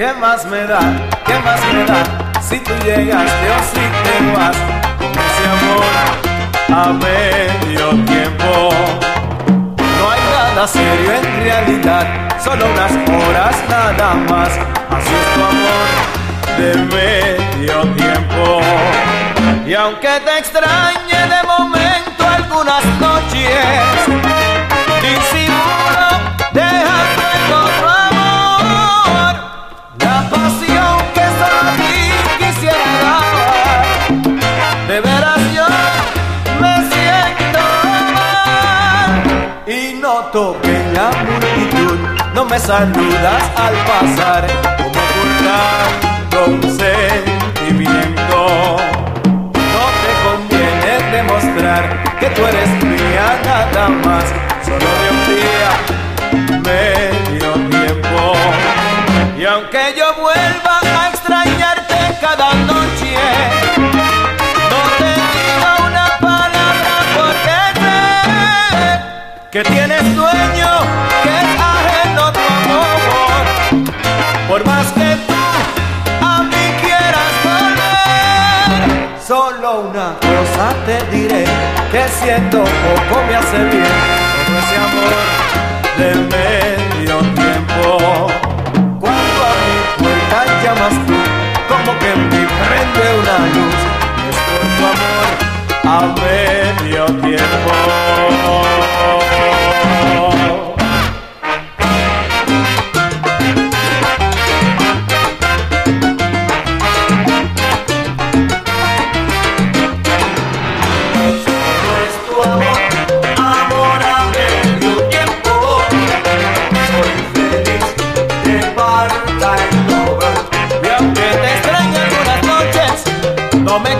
me da? ¿Qué más me da? Si tú llegaste o si te vas con ese amor a medio tiempo. No hay nada serio en realidad, solo unas horas nada más. Así es tu amor de medio tiempo. Y aunque te extrañe de noto la multitud no me saludas al pasar como ocultando un sentimiento. No te conviene demostrar que tú eres mía nada más, solo de un día, medio tiempo. Y aunque yo vuelva a extrañarte cada noche, que tienes dueño, que es ajeno tu amor. Por más que tú a mí quieras volver, solo una cosa te diré, que siento poco me hace bien, todo ese amor de medio tiempo. Cuando a mi puerta llamas tú, como que en mí prende una luz, es por tu amor a medio tiempo. No me queda otra